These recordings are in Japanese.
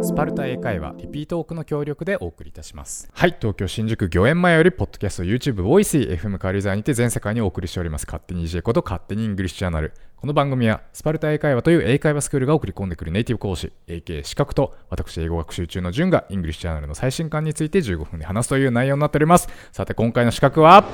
スパルタ英会話リピートオークの協力でお送りいたします。はい東京新宿御苑前よりポッドキャスト YouTube ボイス FM 軽井沢にて全世界にお送りしております。勝手に EJ こと勝手にイングリッシュジャーナル。この番組はスパルタ英会話という英会話スクールが送り込んでくるネイティブ講師 AK 資格と私英語学習中の順がイングリッシュジャーナルの最新刊について15分で話すという内容になっております。さて今回の刺客は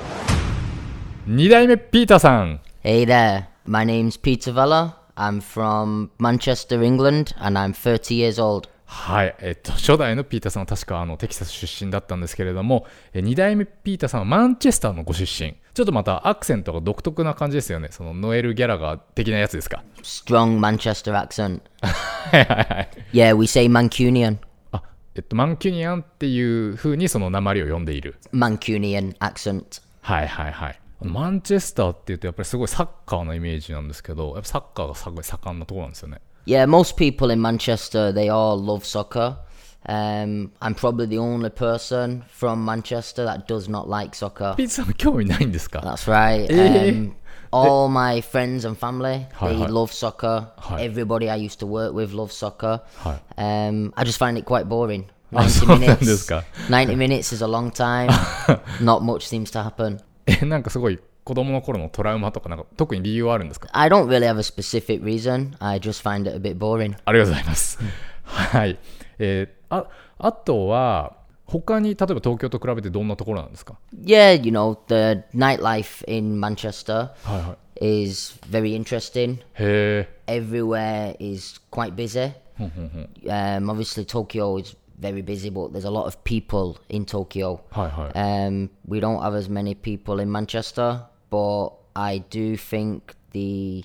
2代目ピーターさん。Hey there, my name's Peter Vella. I'm from Manchester, England, and I'm 30 years old. はい、えっと、初代のピーターさんは確かあのテキサス出身だったんですけれども、え2代目ピーターさんはマンチェスターのご出身。ちょっとまたアクセントが独特な感じですよね。そのノエル・ギャラガー的なやつですか。Strong Manchester accent. はいはいはい。Yeah, we say Mancunian. あ、えっと、マンキュニアンっていう風にその鉛を呼んでいる。Mancunian accent. はいはいはい。マンチェスターっていうとやっぱりすごいサッカーのイメージなんですけど、やっぱサッカーがすごい盛んなところなんですよね。Yeah, most people in Manchester, they all love soccer. Um, I'm probably the only person from Manchester that does not like soccer. ピーターさん興味ないんですか That's right. Eh. Um, all my friends and family, Hi, they hi. love soccer. Hi. Everybody I used to work with loves soccer. Hi. Um, I just find it quite boring. あ、 90そうなんで minutes. すか。 90 minutes is a long time. Not much seems to happen. え、なんかすごい 子供の頃のトラウマとかなんか特に理由はあるんですか I don't really have a specific reason. I just find it a bit boring. ありがとうございます。はい。えーあ、あとは、他に例えば東京と比べてどんなところなんですか Yeah, you know, the nightlife in Manchester はいはい。is very interesting. へ Everywhere is quite busy. Um, obviously, Tokyo is very busy, but there's a lot of people in Tokyo. はいはい。Um, we don't have as many people in Manchester, but I do think the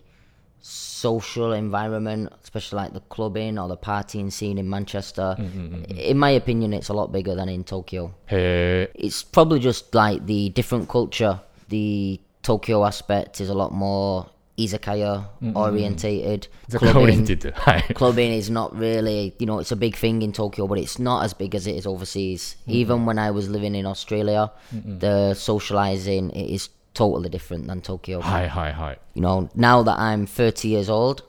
social environment, especially like the clubbing or the partying scene in Manchester. Mm-hmm. In my opinion, it's a lot bigger than in Tokyo. Hey. It's probably just like the different culture. The Tokyo aspect is a lot more izakaya mm-hmm. orientated. Clubbing, clubbing is not really, you know, it's a big thing in Tokyo, but it's not as big as it is overseas. Even when I was living in Australia, the socializing is totally different than Tokyo. はいはいはい。 You know, now that I'm 30 years old,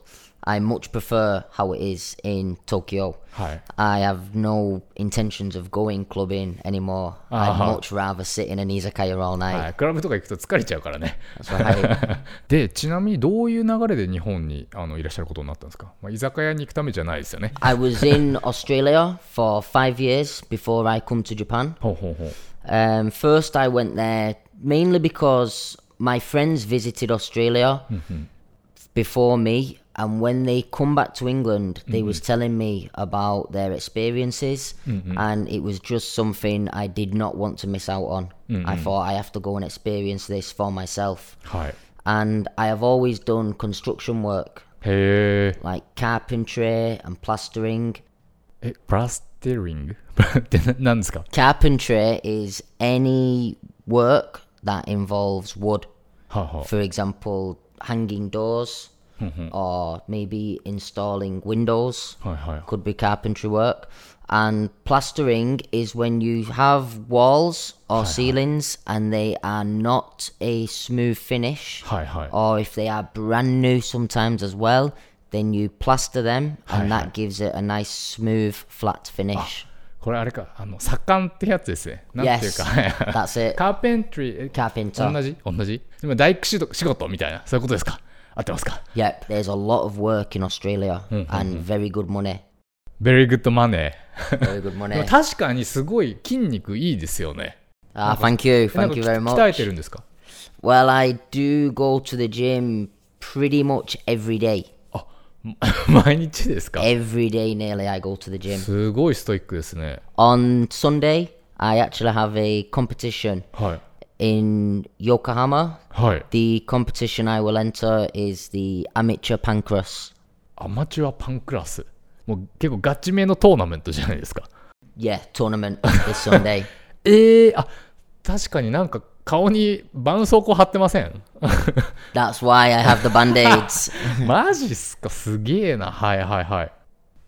I much prefer how it is in Tokyo. はい。 I have no intentions of going clubbing anymore. I'd Uh-huh. much rather sit in an izakaya all は night. い、クラブとか行くと疲れちゃうからね。 That's right. で、ちなみにどういう流れで日本にあのいらっしゃることになったんですか、まあ、居酒屋に行くためじゃないですよね。 I was in Australia for five years before I come to Japan. ほうほうほう。 Um, first, I went there mainly because my friends visited Australia before me, and when they come back to England, they was telling me about their experiences, and it was just something I did not want to miss out on. I thought I have to go and experience this for myself, はい。 and I have always done construction work へえ。 like carpentry and plastering. え、プラステリングってな何ですか Carpentry is any work that involves wood. For example, hanging doors or maybe installing windows. Could be carpentry work. And plastering is when you have walls or ceilings and they are not a smooth finish, or if they are brand new sometimes as well, then you plaster them and that gives it a nice smooth flat finish. これあれか、あの、左官ってやつですね。なんていう Yes, か、it. カーペントリー、え Carpenter. 同じ同じ今大工仕事みたいな、そういうことですか合ってますか Yep, there's a lot of work in Australia and very good money. ?Very good money. Very good でも money. 確かにすごい筋肉いいですよね。Ah, thank you, なん thank か you very 鍛え much. てるんですか Well, I do go to the gym pretty much every day. あ、毎日ですか Every day, nearly, I go to the gym. すごいストイックですね。On Sunday, I actually have a competition はい。in Yokohama. はい。The competition I will enter is the amateur pancras. アマチュアパンクラス。もう結構ガチめのトーナメントじゃないですか。Yeah, tournament this Sunday. ええあ、確かになんか顔に絆創膏貼ってません That's why I have the band aids. マジっすかすげえな。はいはいはい。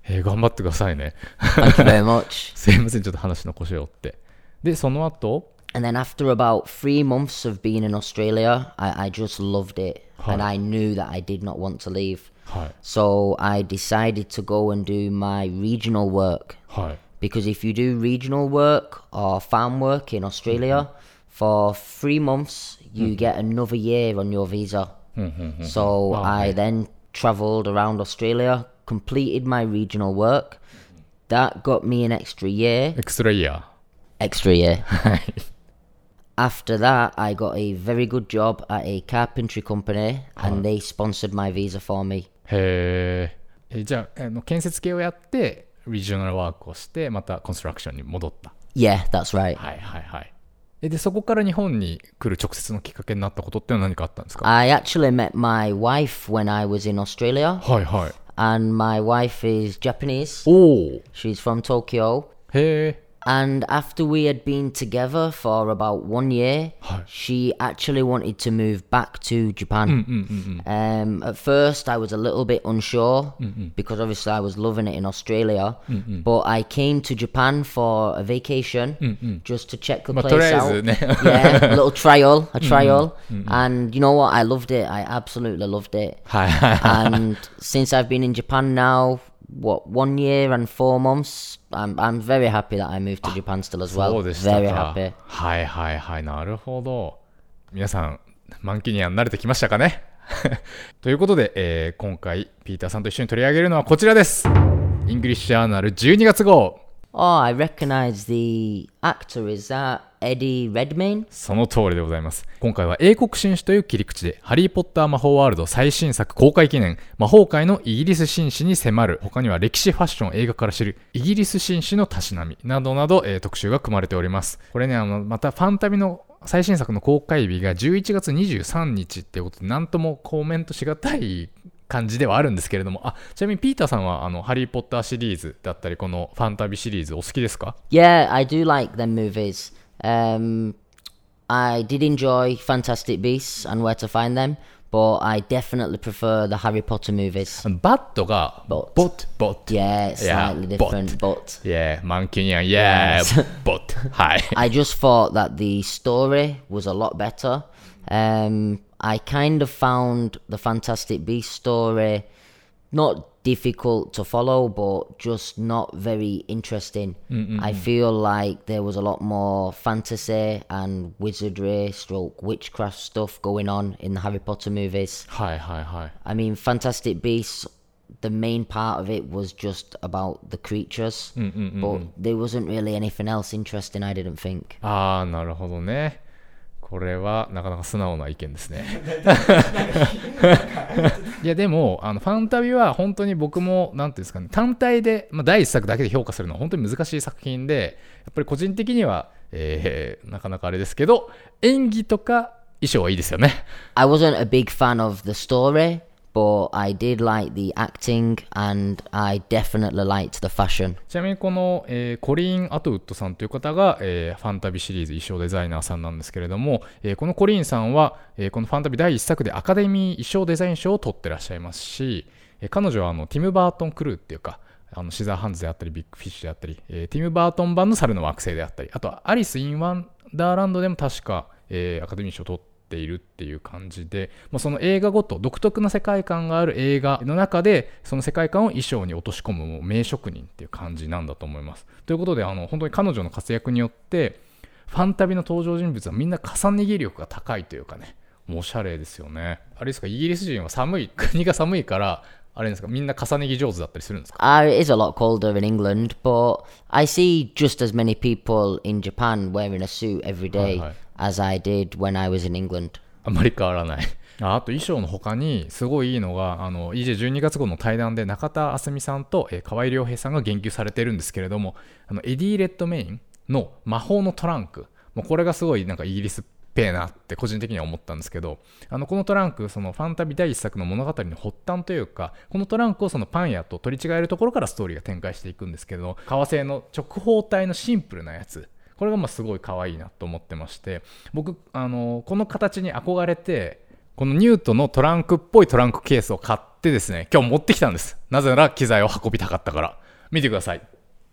えー頑張ってくださいね。Thank you very much. すいません、ちょっと話の腰を折って。で、その後、And then after about three months of being in Australia, I, I just loved it. And I knew that I did not want to leave. はい。So I decided to go and do my regional work. はい。Because if you do regional work or farm work in Australia, for three months, you mm-hmm. get another year on your visa. Mm-hmm. so mm-hmm. I then travelled around Australia, completed my regional work. That got me an extra year. Extra year. Extra year. After that, I got a very good job at a carpentry company and uh-huh. they sponsored my visa for me. へええじゃああの建設系をやってリージョナルワークをしてまたコンストラクションに戻った eh, Yeah, that's right. はいはいはいえで、そこから日本に来る直接のきっかけになったことって何かあったんですか I actually met my wife when I was in Australia, はいはい。and my wife is Japanese. おお。She's from Tokyo. へえ。And after we had been together for about one year, she actually wanted to move back to Japan. Mm, mm, mm, um, at first, I was a little bit unsure because obviously I was loving it in Australia. But I came to Japan for a vacation just to check the place out. yeah, little trial, a trial. And you know what? I loved it. I absolutely loved it. and since I've been in Japan now, what one year and four months, I'm I'm very happy that I moved to Japan still as そ well. うでした Very か happy.。はいはいはい。なるほど。皆さん、マンキニアン慣れてきましたかね？ということで、えー今回、ピーターさんと一緒に取り上げるのはこちらです。イングリッシュジャーナル12月号。Oh, I recognize the actor. Is that Eddie Redmayne? その通りでございます。今回は英国紳士という切り口で、ハリー・ポッター魔法ワールド最新作公開記念、魔法界のイギリス紳士に迫る、他には歴史ファッション映画から知る、イギリス紳士のたしなみ、などなど、えー特集が組まれております。これね、あの、またファンタビの最新作の公開日が11月23日ってことで、なんともコメントしがたい感じではあるんですけれども、あ、ちなみにピーターさんは、あの、ハリー・ポッターシリーズだったり、このファンタビシリーズお好きですか Yeah, I do like them movies. Um, I did enjoy Fantastic Beasts and Where to Find Them, but I definitely prefer the Harry Potter movies. あのバットが、ボット。Yeah, it's Yeah, slightly different, but Yeah, マンキュニアン、Yeah, Yes. はい。I just thought that the story was a lot better. Um, I kind of found the Fantastic Beast story not difficult to follow, but just not very interesting. I feel like there was a lot more fantasy and wizardry, stroke witchcraft stuff going on in the Harry Potter movies. はいはいはい。 I mean, Fantastic Beasts. The main part of it was just about the creatures, but there wasn't really anything else interesting. I didn't think. ああ、なるほどね。 これはなかなか素直な意見ですね。いやでもあのファンタビは本当に僕もなんていうんですかね単体で、まあ、第一作だけで評価するのは本当に難しい作品でやっぱり個人的には、えーなかなかあれですけど演技とか衣装はいいですよね。I wasn't a big fan of the story, but I did like the acting and I definitely liked the fashion. ちなみにこの、えーコリーン・アトウッドさんという方が、えーファンタビシリーズ衣装デザイナーさんなんですけれども、えーこのコリーンさんは、えーこのファンタビ第1作でアカデミー衣装デザイン賞を取ってらっしゃいますし、えー彼女はあのティム・バートン・クルーっていうかあのシザーハンズであったりビッグフィッシュであったり、えーティム・バートン版の猿の惑星であったりあとはアリス・イン・ワンダーランドでも確か、えーアカデミー賞を取ってているっていう感じで、まあ、その映画ごと独特な世界観がある映画の中でその世界観を衣装に落とし込むもう名職人っていう感じなんだと思います。ということであの本当に彼女の活躍によってファンタビの登場人物はみんな重ね着力が高いというかねもうおしゃれですよね。あれですかイギリス人は寒い 国が寒いからあれですかみんな重ね着上手だったりするんですか？Uh, it is a lot colder in England, but I see just as many people in Japan wearing a suit every day Hi, hi. As I did when I was in England. あんまり変わらない。ああと衣装の他にすごいいいのがあの EJ12 月号の対談で中田あすみさんと、えー河合良平さんが言及されてるんですけれどもあのエディ・レッドメインの魔法のトランクもうこれがすごいなんかイギリスっぺえなって個人的には思ったんですけどあのこのトランクそのファンタビ第一作の物語の発端というかこのトランクをそのパン屋と取り違えるところからストーリーが展開していくんですけど革製の直方体のシンプルなやつこれがまあすごい可愛いなと思ってまして僕あのこの形に憧れてこのニュートのトランクっぽいトランクケースを買ってですね今日持ってきたんですなぜなら機材を運びたかったから見てください。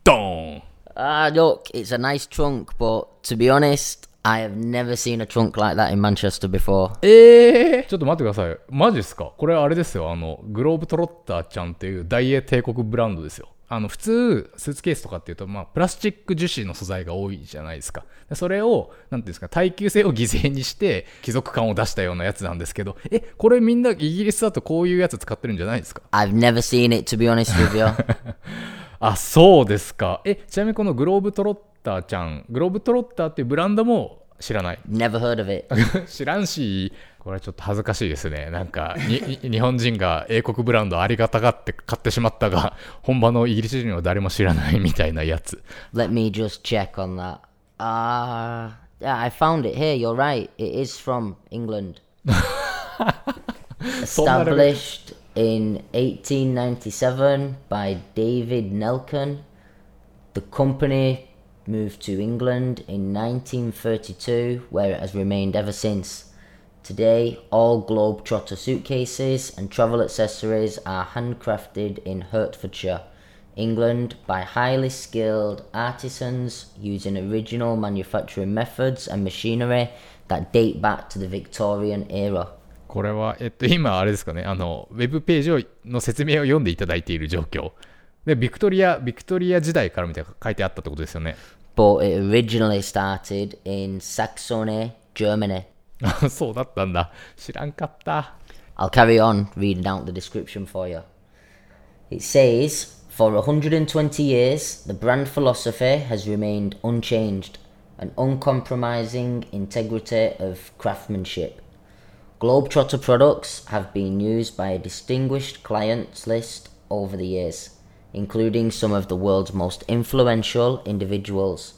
ドーン Ah, look, it's a nice trunk, but to be honest, I have never seen a trunk like that in Manchester before. えー、ちょっと待ってください。マジですか？これあれですよ。あの、グローブトロッターちゃんっていう大英帝国ブランドですよ。あの、普通、スーツケースとかっていうと、まあ、プラスチック樹脂の素材が多いじゃないですか。でそれを、なんていうんですか、耐久性を犠牲にして、貴族感を出したようなやつなんですけど、え、これみんなイギリスだとこういうやつ使ってるんじゃないですか？I've never seen it, to be honest with you. あ、そうですか。え、ちなみにこのグローブトロッターちゃん、グローブトロッターっていうブランドも知らない never heard of it. 知らんし、これはちょっと恥ずかしいですね。なんか、日本人が英国ブランドありがたがって買ってしまったが、本場のイギリス人は誰も知らないみたいなやつ。Let me just check on that. Ah, yeah, I found it here. You're right. It is from England. Established in 1897 by David Nelken. The company moved to England in 1932, where it has remained ever since. Today, all Globetrotter suitcases and travel accessories are handcrafted in Hertfordshire, England, by highly skilled artisans using original manufacturing methods and machinery that date back to the Victorian era. これは、えっと、今あれですかね、あの、ウェブページをの説明を読んでいただいている状況。で、ビクトリア、ビクトリア時代からみたいな書いてあったってことですよね。But it originally started in Saxony, Germany. あそうだったんだ。知らんかった。 I'll carry on reading out the description for you. It says, For 120 years, the brand philosophy has remained unchanged, an uncompromising integrity of craftsmanship. Globetrotter products have been used by a distinguished clients list over the years, including some of the world's most influential individuals.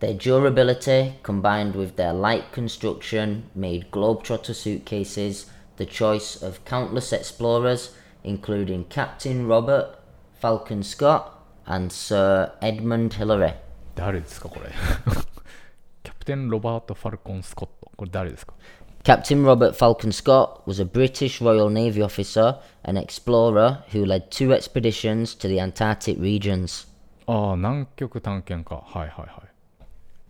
Their durability, combined with their light construction, made Globetrotter suitcases the choice of countless explorers, including Captain Robert Falcon Scott and Sir Edmund Hillary. 誰ですか、これ。キャプテン・ロバート・ファルコン・スコット。これ誰ですか Captain Robert Falcon Scott was a British Royal Navy officer and explorer who led two expeditions to the Antarctic regions. ああ、南極探検家。はいはいはい。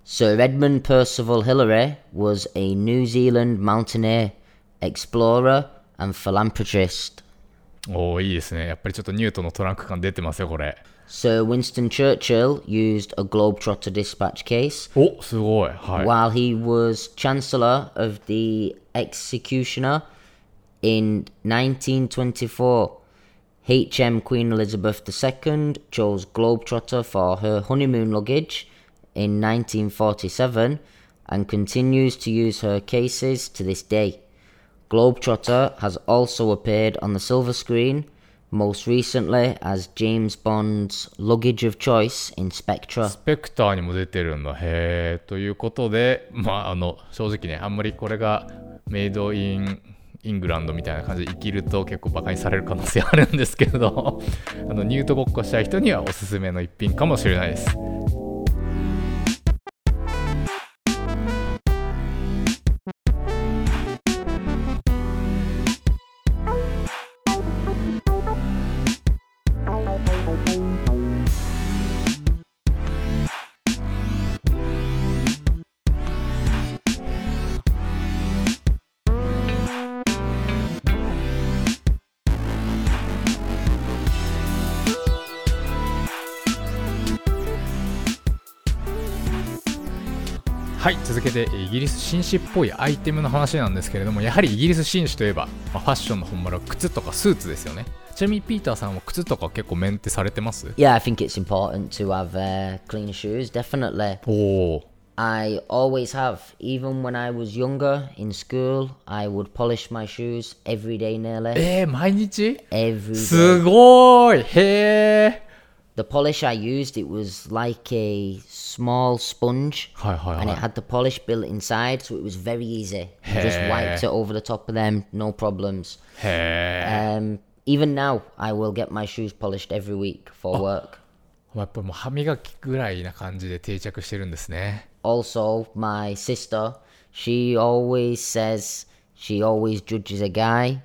Sir Edmund Percival Hillary was a New Zealand mountaineer, explorer, and philanthropist. おおいいですね。やっぱりちょっとニュートのトランク感出てますよ、これ。 Sir Winston Churchill used a Globetrotter dispatch case おすごい。はい。 while he was Chancellor of the Executioner in 1924. HM Queen Elizabeth II chose Globetrotter for her honeymoon luggage in 1947 and continues to use her cases to this day. Globetrotter has also appeared on the silver screen, most recently as James Bond's luggage of choice in Spectra. スペクターにも出てるんだ。へえ。ということで、まあ、あの、正直ね、あんまりこれがメイドインイングランドみたいな感じで生きると結構バカにされる可能性あるんですけれど、あの、ニュートごっこしたい人にはおすすめの一品かもしれないです。紳士っぽいアイテムの話なんですけれども、やはりイギリス紳士といえば、まあ、ファッションの本丸は靴とかスーツですよね。ちなみにピーターさんは靴とか結構メンテされてます Yeah, I think it's important to have uh, clean shoes, definitely. おお。I always have. Even when I was younger in school, I would polish my shoes every day nearly. えー、毎日 Every day. すごーいへー The polish I used, it was like a small sponge. はいはい And は it い。 had the polish built inside, so it was very easy. You just wiped it over the top of them, no problems. へ Um, even now, I will get my shoes polished every week for work. ーやっぱりもう歯磨きぐらいな感じで定着してるんですね。 Also, my sister, she always says she always judges a guy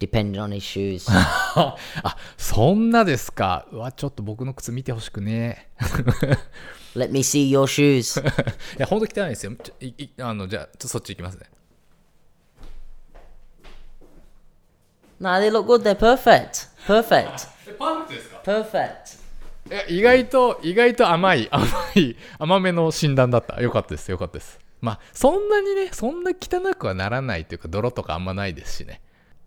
depending on his shoes. あ、そんなですか。うわ、ちょっと僕の靴見てほしくね Let me see your shoes. いや、ほんと汚いですよ。ちょいいあの、じゃあ、そっち行きますね。nah, they look good. They're perfect. Perfect. え、パーフェクトですか？Perfect. いや意外と意外と甘い甘い甘めの診断だったよかったですよかったですまあそんなにねそんな汚くはならないというか泥とかあんまないですしね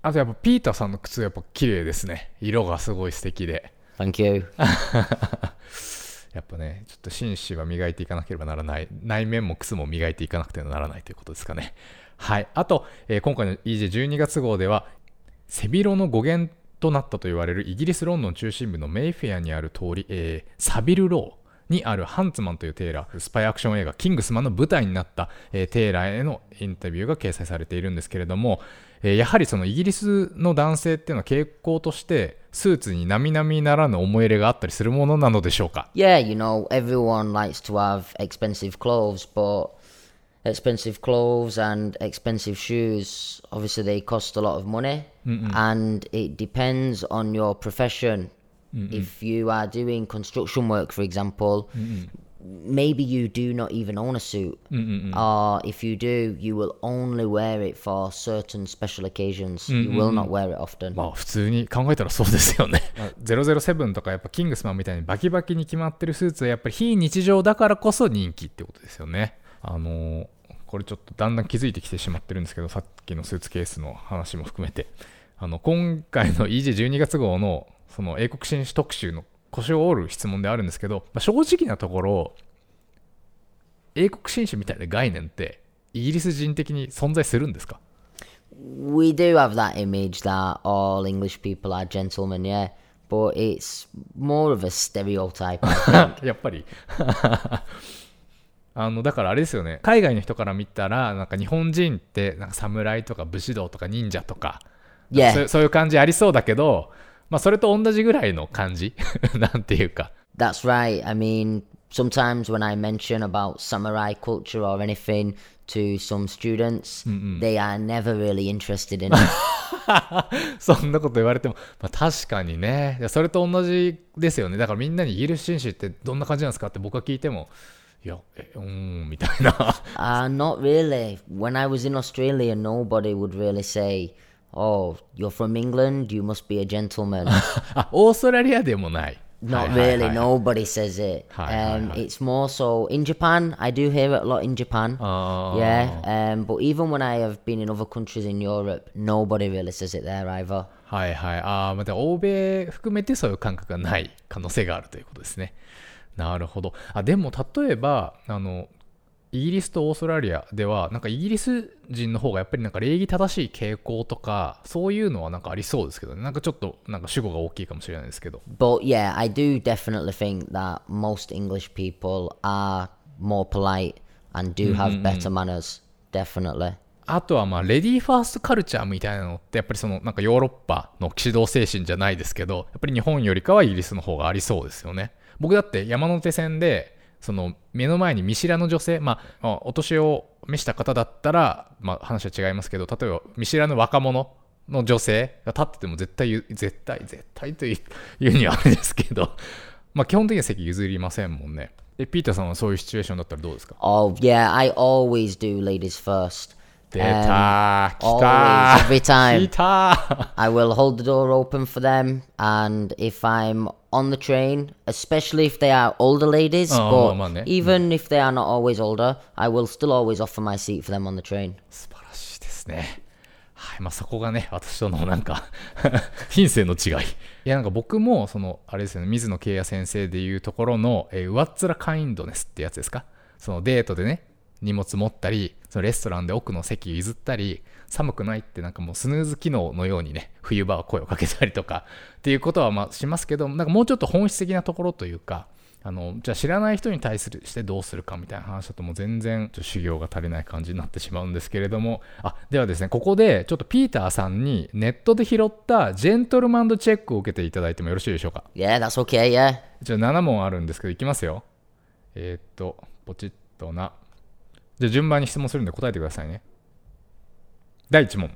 あとやっぱピーターさんの靴やっぱ綺麗ですね。色がすごい素敵で。Thank you. やっぱねちょっと紳士は磨いていかなければならない。内面も靴も磨いていかなくてはならないということですかね。はい。あと、えー今回の EJ12 月号では背広の語源となったと言われるイギリス・ロンドン中心部のメイフェアにある通り、えーサビルローにあるハンツマンというテーラー、スパイアクション映画キングスマンの舞台になった、えーテーラーへのインタビューが掲載されているんですけれども、えーやはりそのイギリスの男性っていうのは傾向としてスーツに並々ならぬ思い入れがあったりするものなのでしょうか Yeah, you know, everyone likes to have expensive clothes, but expensive clothes and expensive shoes, obviously, they cost a lot of money. And it depends on your profession. If you are doing construction work, for example, maybe you do not even own a suit. Or if you do, you will only wear it for certain special occasions. You will not wear it often. まあ普通に考えたらそうですよね。007とかやっぱキングスマンみたいにバキバキに決まってるスーツはやっぱり非日常だからこそ人気ってことですよね。あのーこれちょっとだんだん気づいてきてしまってるんですけど、さっきのスーツケースの話も含めて、あの今回の EJ12 月号のその英国紳士特集の腰を折る質問であるんですけど、まあ、正直なところ、英国紳士みたいな概念ってイギリス人的に存在するんですか？We do have that image that all English people are gentlemen, yeah. But it's more of a stereotype. やっぱり あのだからあれですよね海外の人から見たらなんか日本人ってなんか侍とか武士道とか忍者とか Yeah. そういう感じありそうだけど、まあ、それと同じぐらいの感じなんていうか That's right. I mean, sometimes when I mention about samurai culture or anything to some students, they are never really interested in it. そんなこと言われても、まあ、確かにねそれと同じですよねだからみんなにイギリス紳士ってどんな感じなんですかって僕が聞いてもいやえうーんみたいな uh, not really. When I was in Australia, nobody would really say, Oh, you're from England, you must be a gentleman. あオーストラリアでもない Not really. Nobody says it. Um, it's more so in Japan. I do hear it a lot in Japan. Oh. Yeah. Um, but even when I have been in other countries in Europe, nobody really says it there either. はいはい。ああ、また欧米含めてそういう感覚がない可能性があるということですね。なるほど。あ、でも例えば、あの、イギリスとオーストラリアでは、なんかイギリス人の方がやっぱりなんか礼儀正しい傾向とか、そういうのはなんかありそうですけどね。なんかちょっとなんか主語が大きいかもしれないですけど。But yeah, I do definitely think that most English people are more polite and do have better manners. Definitely. あとはまあレディーファーストカルチャーみたいなのってやっぱりそのなんかヨーロッパの騎士道精神じゃないですけどやっぱり日本よりかはイギリスの方がありそうですよね僕だって山手線でその目の前に見知らぬ女性まあお年を召した方だったらまあ話は違いますけど例えば見知らぬ若者の女性が立ってても絶対絶対絶対という言うにはあれですけど まあ基本的には席譲りませんもんねでピーターさんはそういうシチュエーションだったらどうですか？Oh yeah, I always do ladies first. 出た来 always, た every time. 来た I will hold the door open for them, and if I'm on the train, especially if they are older ladies, Oh, but man, eh? even if they are not always older, I will still always offer my seat for them on the train. 素晴らしいですね。はい。まあそこがね、私とのなんか、品性の違い。いやなんか僕も、その、あれですよね、水野慶也先生でいうところの、えー上っ面カインドネスってやつですか。そのデートでね、荷物持ったり、そのレストランで奥の席譲ったり、寒くないってなんかもうスヌーズ機能のようにね、冬場は声をかけたりとかっていうことはまあしますけど、なんかもうちょっと本質的なところというか、あのじゃあ知らない人に対するしてどうするかみたいな話だともう全然ちょっと修行が足りない感じになってしまうんですけれどもあではですねここでちょっとピーターさんにネットで拾ったジェントルマンドチェックを受けていただいてもよろしいでしょうか？Yeah, that's okay, yeah. じゃあ7問あるんですけどいきますよ。えー、っとポチッとなじゃあ順番に質問するんで答えてくださいね第1問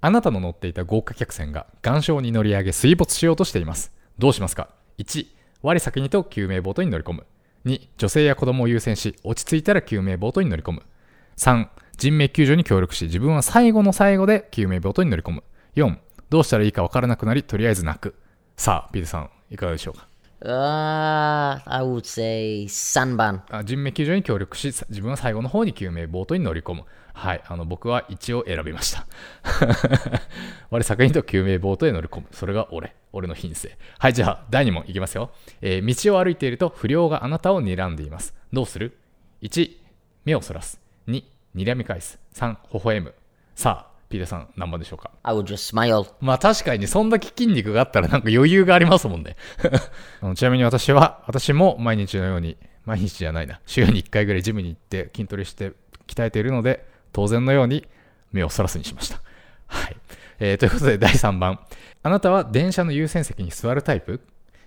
あなたの乗っていた豪華客船が岩礁に乗り上げ水没しようとしています。どうしますか ?1、我先にと救命ボートに乗り込む。2、女性や子供を優先し、落ち着いたら救命ボートに乗り込む。3、人命救助に協力し、自分は最後の最後で救命ボートに乗り込む。4、どうしたらいいかわからなくなり、とりあえず泣く。さあ、ピータさん、いかがでしょうか？Uh, I would say Sanban. あ人命救助に協力し、自分は最後の方に救命ボートに乗り込む。はい、あの僕は一応選びました。我作品と救命ボートへ乗り込む。それが俺。俺の品性。はい、じゃあ、第2問いきますよ、えー道を歩いていると不良があなたを睨んでいます。どうする ?1、目をそらす。2、睨み返す。3、微笑む。さあ、ピーターさん、何番でしょうか？I would just smile. まあ確かにそんだけ筋肉があったらなんか余裕がありますもんね。あのちなみに私は、私も毎日のように、毎日じゃないな、週に1回ぐらいジムに行って筋トレして鍛えているので、当然のように目をそらすにしました。はい。えーということで第3番。あなたは電車の優先席に座るタイプ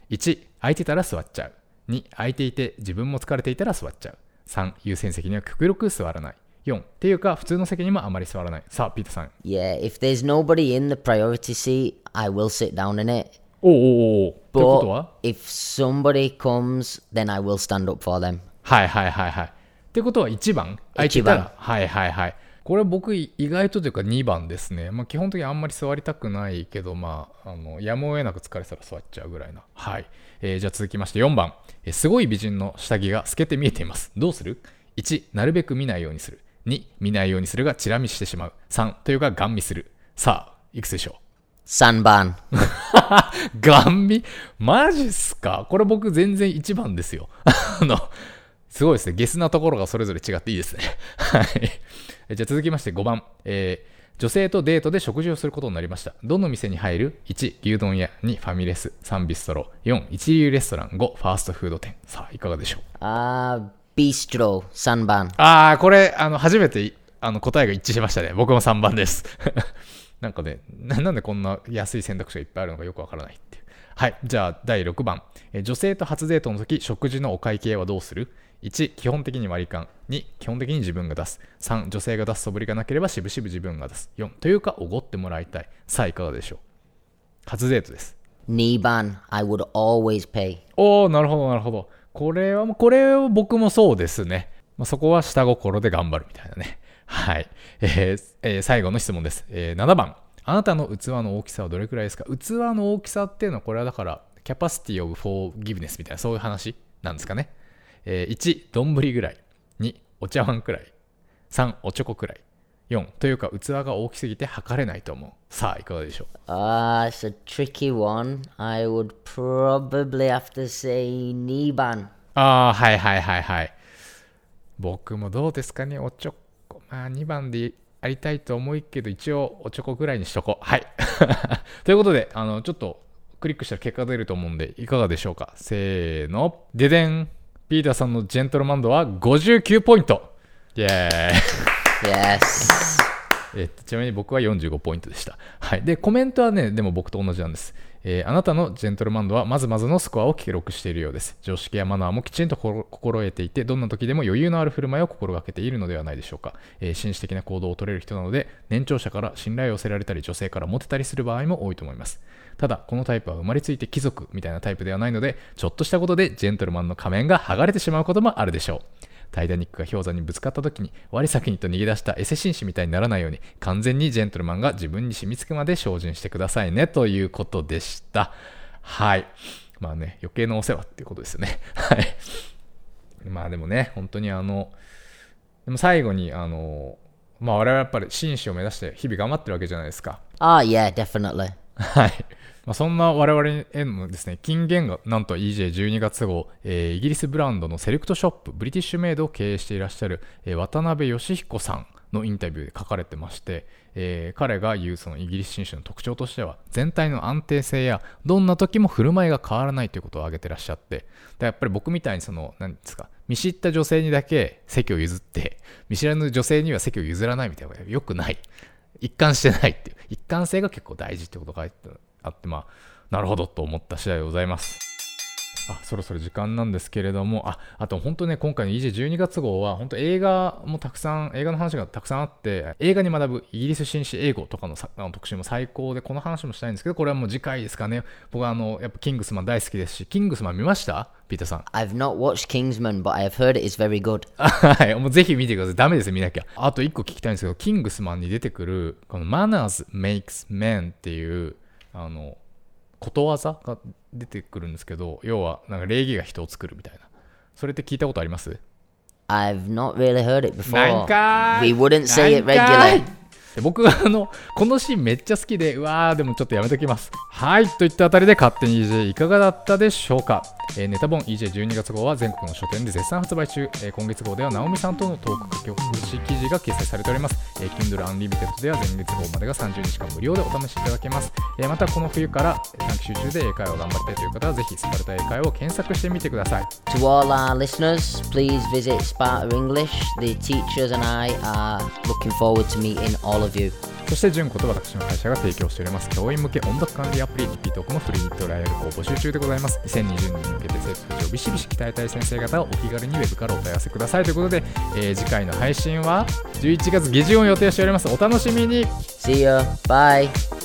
?1、空いてたら座っちゃう。2、空いていて自分も疲れていたら座っちゃう。3、優先席には極力座らない。4、っていうか普通の席にもあまり座らない。さあ、ピーターさん。Yeah, if there's nobody in the priority seat, I will sit down in it. おうおうおうおう。ということ But は？if somebody comes, then I will stand up for them. はいはいはいはい。ってことは1番？空いてたら？はいはいはい。これ僕意外とというか2番ですね。まあ基本的にあんまり座りたくないけど、まあ、あのやむを得なく疲れたら座っちゃうぐらいな。はい。えーじゃあ続きまして4番、えーすごい美人の下着が透けて見えています。どうする ?1、なるべく見ないようにする。2、見ないようにするがチラ見してしまう。3、というかガン見する。さあ、いくつでしょう？Sanban. ガン見？マジっすか？これ僕全然1番ですよ。あの、すごいですね。ゲスなところがそれぞれ違っていいですね。はい。えじゃあ続きまして5番。えー女性とデートで食事をすることになりました。どの店に入る ?1、牛丼屋。2、ファミレス。3、ビストロ。4、一流レストラン。5、ファーストフード店。さあ、いかがでしょう？Uh, bistro. Sanban. あー、これ、あの、初めてあの答えが一致しましたね。僕も3番です。なんかねな、なんでこんな安い選択肢がいっぱいあるのかよくわからないっていう。はい。じゃあ、第6番。えー女性と初デートの時、食事のお会計はどうする ?1、基本的に割り勘。2、基本的に自分が出す。3、女性が出す素振りがなければ、しぶしぶ自分が出す。4、というか、おごってもらいたい。さあ、いかがでしょう？初デートです。Niban. I would always pay. おー、なるほど、なるほど。これは、これは僕もそうですね。まあ、そこは下心で頑張るみたいなね。はい。えーえー最後の質問です。えー7番。あなたの器の大きさはどれくらいですか？器の大きさっていうのは、これはだから、キャパシティオブフォーギブネスみたいな、そういう話なんですかね。えー1、丼ぐらい。2、お茶碗くらい。3、おちょこくらい。4、というか、器が大きすぎて測れないと思う。さあ、いかがでしょう？Ah, it's a tricky one. I would probably have to say Niban. ああ、はいはいはいはい。僕もどうですかね、おちょこ。まあ、2番でありたいと思うけど、一応、おちょこぐらいにしとこう。はい。ということで、あの、ちょっと、クリックしたら結果が出ると思うんで、いかがでしょうか？せーの。ででん。ピーターさんのジェントルマンドは59ポイント。イェーイ。Yes. えっと、ちなみに僕は45ポイントでした。はい。で、コメントはね、でも僕と同じなんです。えーあなたのジェントルマンドはまずまずのスコアを記録しているようです。常識やマナーもきちんと心得ていて、どんな時でも余裕のある振る舞いを心がけているのではないでしょうか。えー紳士的な行動を取れる人なので、年長者から信頼を寄せられたり、女性からモテたりする場合も多いと思います。ただ、このタイプは生まれついて貴族みたいなタイプではないので、ちょっとしたことでジェントルマンの仮面が剥がれてしまうこともあるでしょう。タイタニックが氷山にぶつかった時に我先にと逃げ出したエセ紳士みたいにならないように完全にジェントルマンが自分に染みつくまで精進してくださいねということでした。はい。まあね余計なお世話っていうことですよね。はい。まあでもね本当にあのでも最後にあのまあ我々はやっぱり紳士を目指して日々頑張ってるわけじゃないですか。Ah, yeah, definitely. はい。まあ、そんな我々へのですね、金言がなんと EJ12 月号、えーイギリスブランドのセレクトショップ、ブリティッシュメイドを経営していらっしゃる、えー渡辺義彦さんのインタビューで書かれてまして、えー彼が言うそのイギリス紳士の特徴としては、全体の安定性や、どんな時も振る舞いが変わらないということを挙げてらっしゃって、でやっぱり僕みたいにその、何ですか、見知った女性にだけ席を譲って、見知らぬ女性には席を譲らないみたいなのが良くない。一貫してないっていう。一貫性が結構大事ってことがあってまあなるほどと思った次第でございます。あそろそろ時間なんですけれども、ああと本当ね、今回の EJ12 月号は、本当映画もたくさん、映画の話がたくさんあって、映画に学ぶイギリス紳士英語とかのさあの特集も最高で、この話もしたいんですけど、これはもう次回ですかね。僕はあの、やっぱキングスマン大好きですし、キングスマン見ました？ピーターさん。I've not watched Kingsman, but I have heard it is very good. はい、もうぜひ見てください。ダメです、見なきゃ。あと一個聞きたいんですけど、キングスマンに出てくる、この Manners makes men っていう、あの、ことわざが出てくるんですけど、要は、なんか礼儀が人を作るみたいな。それって聞いたことあります？I've not really heard it なん before. かーい We wouldn't say it regularly. で僕はあの、このシーンめっちゃ好きで、うわー、でもちょっとやめときます。はい、といったあたりで勝手に EJ いかがだったでしょうか、えーネタ本 EJ12 月号は全国の書店で絶賛発売中、えー今月号では直美さんとのトーク書き起こし記事が掲載されております、えー Kindle Unlimited では前月号までが30日間無料でお試しいただけます、えーまたこの冬から短期集中で英会話を頑張りたいという方はぜひスパルタ英会話を検索してみてください To all our listeners, please visit Sparta English. The teachers and I are looking forward to meeting all of you. そして純子と私の会社が提供しております。教員向け音読管理アプリリピートークもフリートライアルを募集中でございます。2020年に向けて生徒たちをビシビシ鍛えたい先生方をお気軽にウェブからお問い合わせください。ということで、えー次回の配信は11月下旬を予定しております。お楽しみに。See you! Bye.